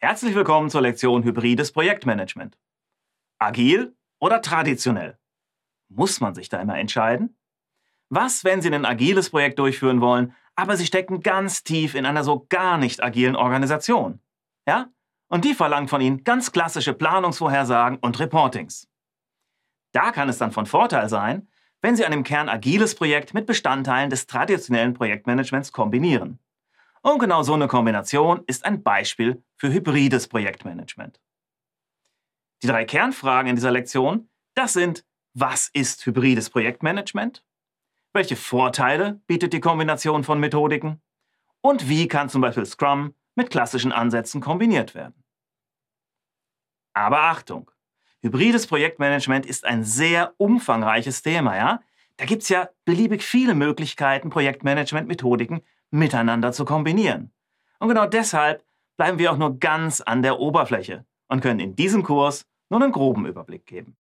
Herzlich willkommen zur Lektion Hybrides Projektmanagement. Agil oder traditionell? Muss man sich da immer entscheiden? Was, wenn Sie ein agiles Projekt durchführen wollen, aber Sie stecken ganz tief in einer so gar nicht agilen Organisation? Ja? Und die verlangt von Ihnen ganz klassische Planungsvorhersagen und Reportings. Da kann es dann von Vorteil sein, wenn Sie an dem Kern agiles Projekt mit Bestandteilen des traditionellen Projektmanagements kombinieren. Und genau so eine Kombination ist ein Beispiel für hybrides Projektmanagement. Die drei Kernfragen in dieser Lektion, das sind, was ist hybrides Projektmanagement? Welche Vorteile bietet die Kombination von Methodiken? Und wie kann zum Beispiel Scrum mit klassischen Ansätzen kombiniert werden? Aber Achtung! Hybrides Projektmanagement ist ein sehr umfangreiches Thema, ja? Da gibt es ja beliebig viele Möglichkeiten, Projektmanagement-Methodiken miteinander zu kombinieren. Und genau deshalb bleiben wir auch nur ganz an der Oberfläche und können in diesem Kurs nur einen groben Überblick geben.